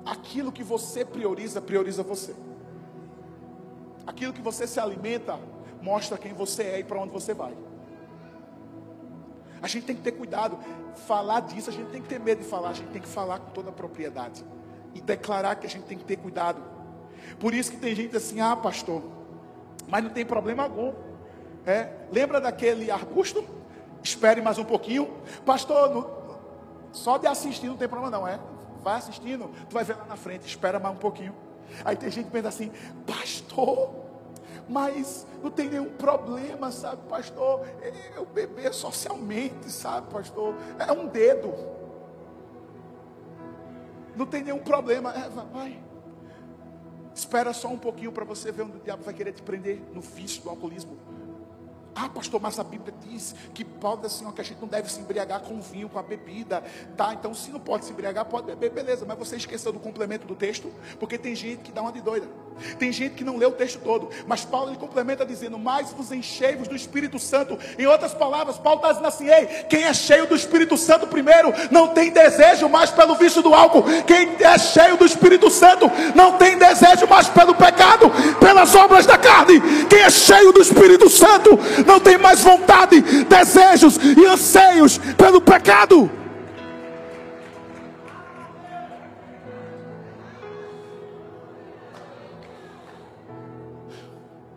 Aquilo que você prioriza, prioriza você. Aquilo que você se alimenta, mostra quem você é e para onde você vai. A gente tem que ter cuidado. Falar disso, a gente tem que ter medo de falar. A gente tem que falar com toda a propriedade. E declarar que a gente tem que ter cuidado. Por isso que tem gente assim, ah, pastor, mas não tem problema algum. É, lembra daquele arbusto? Espere mais um pouquinho. Pastor, só de assistir não tem problema não, é? Vai assistindo, tu vai ver lá na frente, espera mais um pouquinho. Aí tem gente que pensa assim, pastor, mas não tem nenhum problema, sabe, pastor? Eu beber socialmente, sabe, pastor? É um dedo. Não tem nenhum problema. É, vai. Espera só um pouquinho para você ver onde o diabo vai querer te prender no vício do alcoolismo. Ah, pastor, mas a Bíblia diz que Paulo diz assim, que a gente não deve se embriagar com vinho, com a bebida. Tá, então se não pode se embriagar, pode beber, beleza. Mas você esqueceu do complemento do texto? Porque tem gente que dá uma de doida. Tem gente que não lê o texto todo. Mas Paulo ele complementa dizendo, mais vos enchei-vos do Espírito Santo. Em outras palavras, Paulo está dizendo assim, ei, quem é cheio do Espírito Santo primeiro, não tem desejo mais pelo vício do álcool. Quem é cheio do Espírito Santo, não tem desejo mais pelo pecado, pelas obras da carne. Quem é cheio do Espírito Santo, não tem mais vontade, desejos e anseios pelo pecado.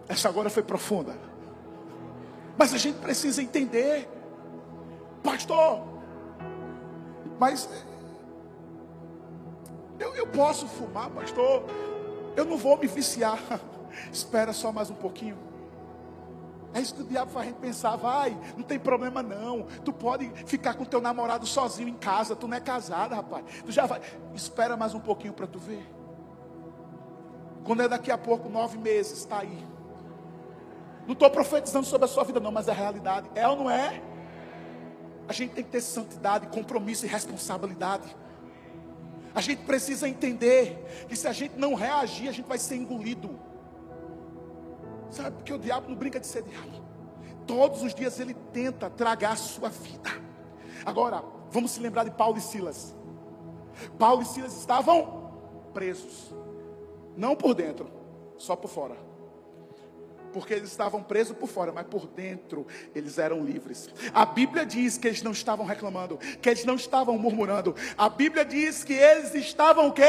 Essa agora foi profunda. Mas a gente precisa entender, pastor. Mas eu, eu posso fumar, pastor. Eu não vou me viciar. Espera só mais um pouquinho. É isso que o diabo faz a gente pensar, vai, não tem problema não. Tu pode ficar com teu namorado sozinho em casa, tu não é casado, rapaz. Tu já vai. Espera mais um pouquinho para tu ver. Quando é daqui a pouco, nove meses, está aí. Não estou profetizando sobre a sua vida, não, mas é a realidade. É ou não é? A gente tem que ter santidade, compromisso e responsabilidade. A gente precisa entender que se a gente não reagir, a gente vai ser engolido. Sabe, porque o diabo não brinca de ser diabo. Todos os dias ele tenta tragar a sua vida. Agora, vamos se lembrar de Paulo e Silas. Paulo e Silas estavam presos. Não por dentro, só por fora. Porque eles estavam presos por fora, mas por dentro eles eram livres. A Bíblia diz que eles não estavam reclamando, que eles não estavam murmurando. A Bíblia diz que eles estavam o quê?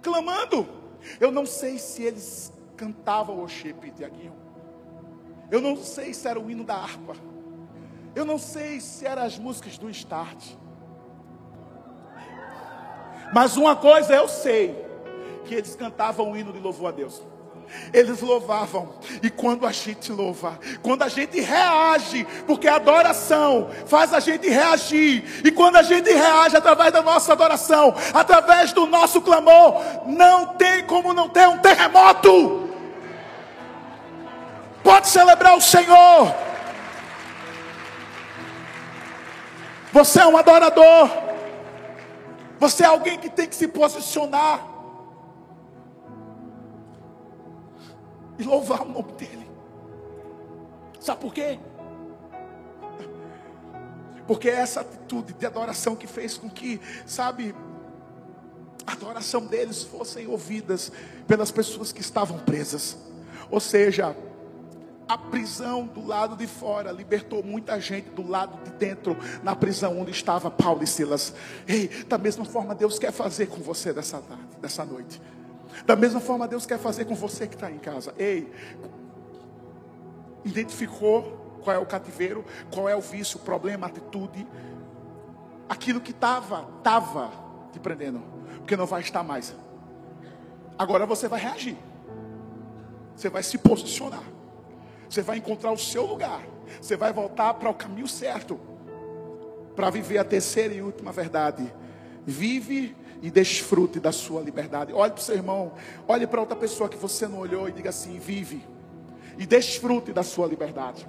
Clamando. Eu não sei se eles cantava worship, Tiaguinho. Eu não sei se era o hino da harpa. Eu não sei se eram as músicas do start. Mas uma coisa eu sei: que eles cantavam o hino de louvor a Deus eles louvavam. E quando a gente louva, quando a gente reage, porque a adoração faz a gente reagir, e quando a gente reage através da nossa adoração, através do nosso clamor, não tem como não ter um terremoto. Pode celebrar o Senhor. Você é um adorador. Você é alguém que tem que se posicionar. e louvar o nome dEle. Sabe por quê? Porque é essa atitude de adoração que fez com que, sabe, a adoração deles fossem ouvidas pelas pessoas que estavam presas. Ou seja, a prisão do lado de fora libertou muita gente do lado de dentro, na prisão onde estava Paulo e Silas. Ei, da mesma forma Deus quer fazer com você dessa tarde, dessa noite. Da mesma forma, Deus quer fazer com você que está em casa. Ei, identificou qual é o cativeiro, qual é o vício, o problema, a atitude, aquilo que estava, estava te prendendo, porque não vai estar mais. Agora você vai reagir, você vai se posicionar, você vai encontrar o seu lugar, você vai voltar para o caminho certo, para viver a terceira e última verdade. Vive e desfrute da sua liberdade. Olhe para o seu irmão, olhe para outra pessoa que você não olhou e diga assim: vive e desfrute da sua liberdade.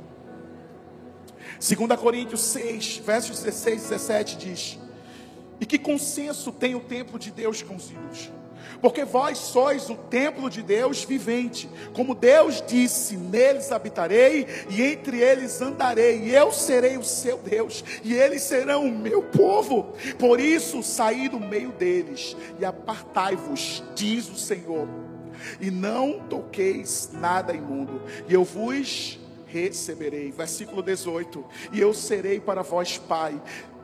2 Coríntios 6, versos 16 e 17 diz: E que consenso tem o templo de Deus com os ídolos? Porque vós sois o templo de Deus vivente. Como Deus disse: Neles habitarei e entre eles andarei, e eu serei o seu Deus, e eles serão o meu povo. Por isso, saí do meio deles e apartai-vos, diz o Senhor, e não toqueis nada imundo, e eu vos receberei. Versículo 18: E eu serei para vós pai,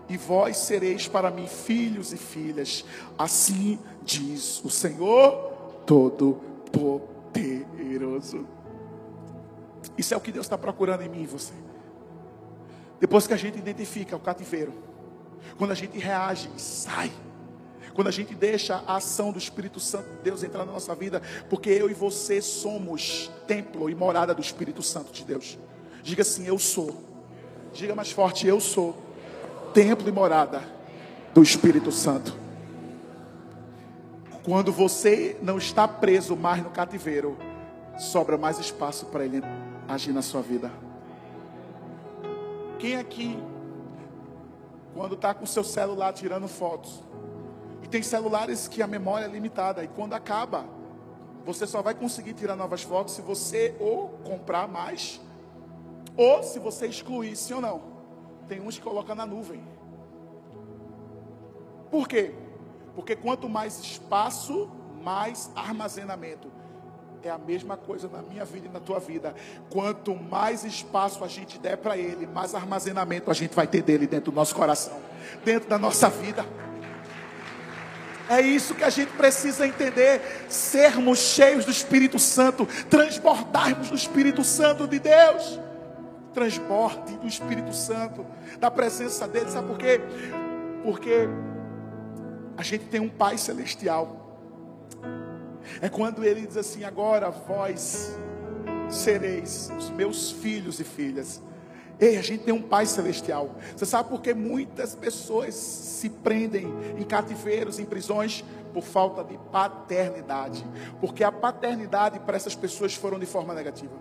e vós sereis para mim filhos e filhas. Assim diz o Senhor Todo-Poderoso. Isso é o que Deus está procurando em mim e você. Depois que a gente identifica o cativeiro, quando a gente reage e sai, quando a gente deixa a ação do Espírito Santo de Deus entrar na nossa vida, porque eu e você somos templo e morada do Espírito Santo de Deus. Diga assim: Eu sou. Diga mais forte: Eu sou templo e morada do Espírito Santo. Quando você não está preso mais no cativeiro, sobra mais espaço para ele agir na sua vida. Quem aqui, quando está com seu celular tirando fotos, e tem celulares que a memória é limitada, e quando acaba, você só vai conseguir tirar novas fotos se você ou comprar mais, ou se você excluir, sim ou não. Tem uns que colocam na nuvem. Por quê? Porque quanto mais espaço, mais armazenamento. É a mesma coisa na minha vida e na tua vida. Quanto mais espaço a gente der para Ele, mais armazenamento a gente vai ter dele dentro do nosso coração, dentro da nossa vida. É isso que a gente precisa entender: sermos cheios do Espírito Santo, transbordarmos do Espírito Santo de Deus. Transborde do Espírito Santo, da presença dele. Sabe por quê? Porque a gente tem um Pai Celestial é quando ele diz assim: agora vós sereis os meus filhos e filhas. Ei, a gente tem um Pai Celestial. Você sabe por que muitas pessoas se prendem em cativeiros, em prisões? Por falta de paternidade. Porque a paternidade para essas pessoas foram de forma negativa.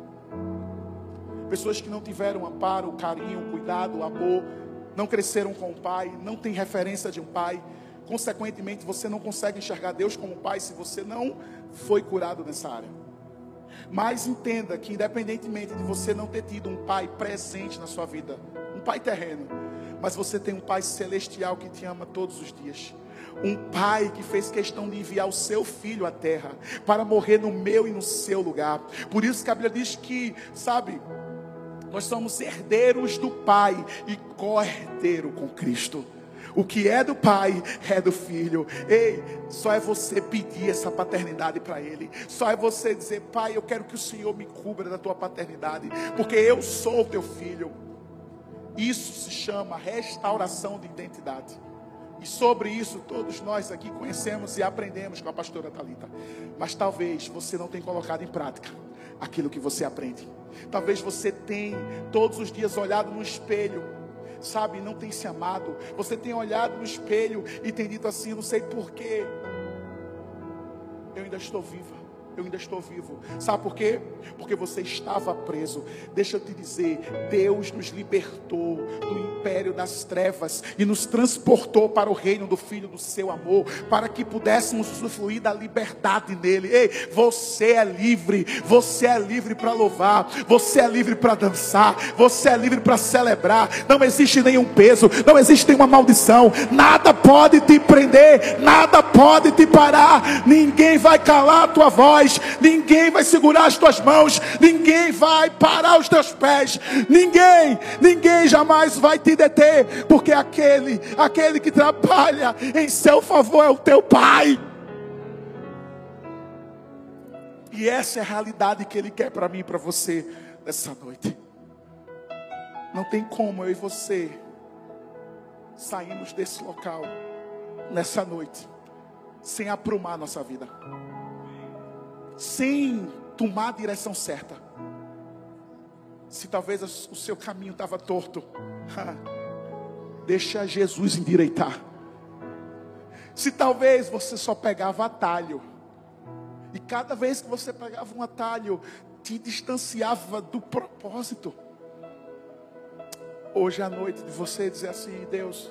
Pessoas que não tiveram amparo, carinho, cuidado, amor, não cresceram com o pai, não tem referência de um pai. Consequentemente, você não consegue enxergar Deus como pai se você não foi curado nessa área. Mas entenda que, independentemente de você não ter tido um pai presente na sua vida, um pai terreno, mas você tem um pai celestial que te ama todos os dias. Um pai que fez questão de enviar o seu filho à terra para morrer no meu e no seu lugar. Por isso que a Bíblia diz que, sabe, nós somos herdeiros do Pai e co-herdeiro com Cristo. O que é do pai é do filho. Ei, só é você pedir essa paternidade para ele. Só é você dizer, pai, eu quero que o Senhor me cubra da tua paternidade, porque eu sou teu filho. Isso se chama restauração de identidade. E sobre isso todos nós aqui conhecemos e aprendemos com a pastora Talita. Mas talvez você não tenha colocado em prática aquilo que você aprende. Talvez você tenha todos os dias olhado no espelho sabe, não tem se amado. Você tem olhado no espelho e tem dito assim: não sei porquê. Eu ainda estou viva eu ainda estou vivo. Sabe por quê? Porque você estava preso. Deixa eu te dizer, Deus nos libertou do império das trevas e nos transportou para o reino do Filho do seu amor, para que pudéssemos usufruir da liberdade nele. Ei, você é livre, você é livre para louvar, você é livre para dançar, você é livre para celebrar. Não existe nenhum peso, não existe nenhuma maldição, nada pode te prender, nada pode te parar, ninguém vai calar a tua voz ninguém vai segurar as tuas mãos, ninguém vai parar os teus pés, ninguém, ninguém jamais vai te deter, porque aquele, aquele que trabalha em seu favor é o teu Pai. E essa é a realidade que Ele quer para mim e para você nessa noite. Não tem como eu e você sairmos desse local nessa noite sem aprumar nossa vida sem tomar a direção certa. Se talvez o seu caminho estava torto, deixa Jesus endireitar. Se talvez você só pegava atalho, e cada vez que você pegava um atalho, te distanciava do propósito. Hoje à noite de você dizer assim, Deus,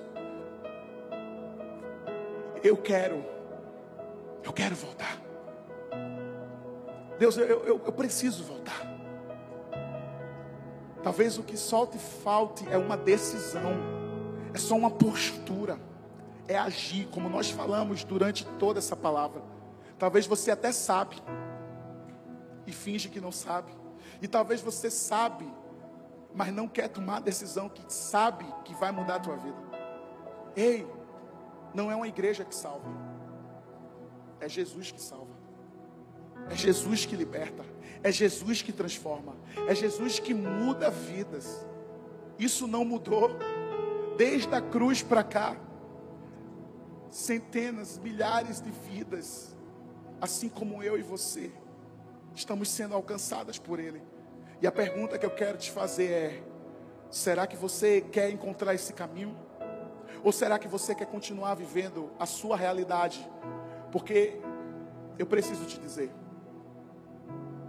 eu quero, eu quero voltar. Deus, eu, eu, eu preciso voltar. Talvez o que solte falte é uma decisão, é só uma postura, é agir, como nós falamos durante toda essa palavra. Talvez você até sabe e finge que não sabe, e talvez você sabe, mas não quer tomar a decisão que sabe que vai mudar a tua vida. Ei, não é uma igreja que salva, é Jesus que salva. É Jesus que liberta, é Jesus que transforma, é Jesus que muda vidas. Isso não mudou desde a cruz para cá. Centenas, milhares de vidas, assim como eu e você, estamos sendo alcançadas por Ele. E a pergunta que eu quero te fazer é: será que você quer encontrar esse caminho? Ou será que você quer continuar vivendo a sua realidade? Porque eu preciso te dizer,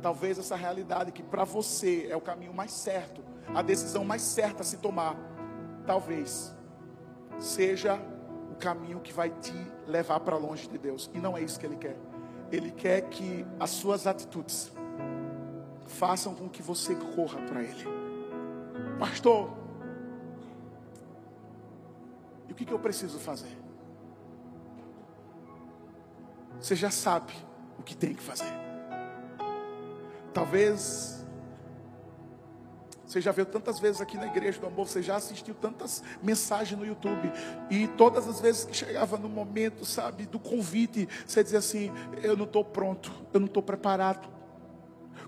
talvez essa realidade que para você é o caminho mais certo, a decisão mais certa a se tomar, talvez seja o caminho que vai te levar para longe de Deus. E não é isso que Ele quer. Ele quer que as suas atitudes façam com que você corra para Ele. Pastor, e o que, que eu preciso fazer? Você já sabe o que tem que fazer. Talvez você já viu tantas vezes aqui na igreja do amor, você já assistiu tantas mensagens no YouTube. E todas as vezes que chegava no momento, sabe, do convite, você dizia assim: Eu não estou pronto, eu não estou preparado.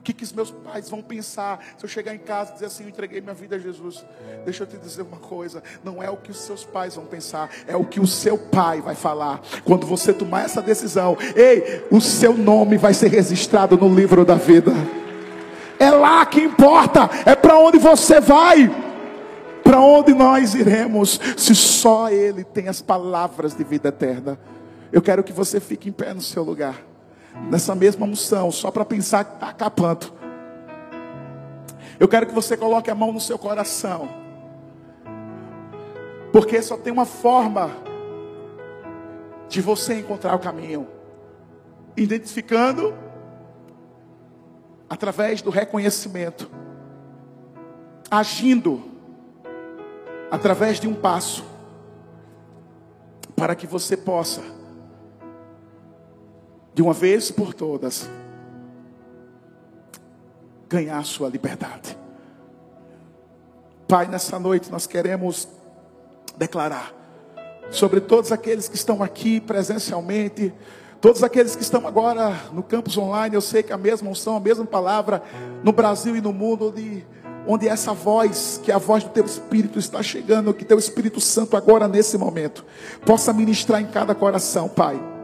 O que, que os meus pais vão pensar se eu chegar em casa e dizer assim: Eu entreguei minha vida a Jesus? Deixa eu te dizer uma coisa: não é o que os seus pais vão pensar, é o que o seu pai vai falar. Quando você tomar essa decisão, ei, o seu nome vai ser registrado no livro da vida. É lá que importa, é para onde você vai. Para onde nós iremos, se só Ele tem as palavras de vida eterna. Eu quero que você fique em pé no seu lugar, nessa mesma unção, só para pensar que está acabando. Eu quero que você coloque a mão no seu coração, porque só tem uma forma de você encontrar o caminho, identificando através do reconhecimento, agindo através de um passo, para que você possa, de uma vez por todas, ganhar a sua liberdade. Pai, nessa noite nós queremos declarar sobre todos aqueles que estão aqui presencialmente, Todos aqueles que estão agora no campus online, eu sei que a mesma unção, a mesma palavra, no Brasil e no mundo, onde, onde essa voz, que é a voz do teu Espírito está chegando, que teu Espírito Santo agora nesse momento, possa ministrar em cada coração, Pai.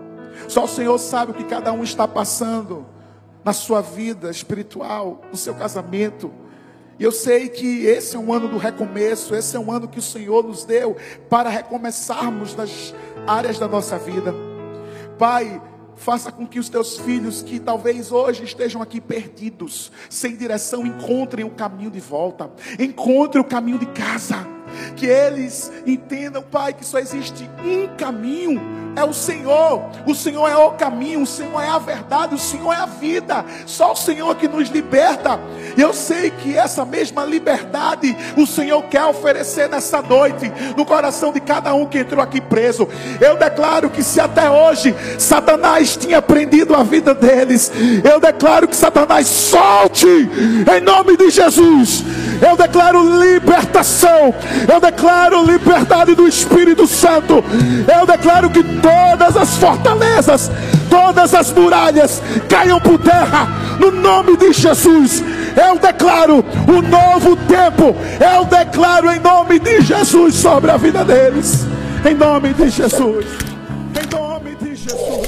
Só o Senhor sabe o que cada um está passando na sua vida espiritual, no seu casamento. E eu sei que esse é um ano do recomeço, esse é um ano que o Senhor nos deu para recomeçarmos nas áreas da nossa vida. Pai, faça com que os teus filhos, que talvez hoje estejam aqui perdidos, sem direção, encontrem o caminho de volta, encontrem o caminho de casa que eles entendam, Pai, que só existe um caminho, é o Senhor. O Senhor é o caminho, o Senhor é a verdade, o Senhor é a vida. Só o Senhor que nos liberta. Eu sei que essa mesma liberdade o Senhor quer oferecer nessa noite, no coração de cada um que entrou aqui preso. Eu declaro que se até hoje Satanás tinha prendido a vida deles, eu declaro que Satanás solte em nome de Jesus. Eu declaro libertação. Eu declaro liberdade do Espírito Santo. Eu declaro que todas as fortalezas, todas as muralhas caiam por terra, no nome de Jesus. Eu declaro o novo tempo, eu declaro em nome de Jesus sobre a vida deles, em nome de Jesus, em nome de Jesus.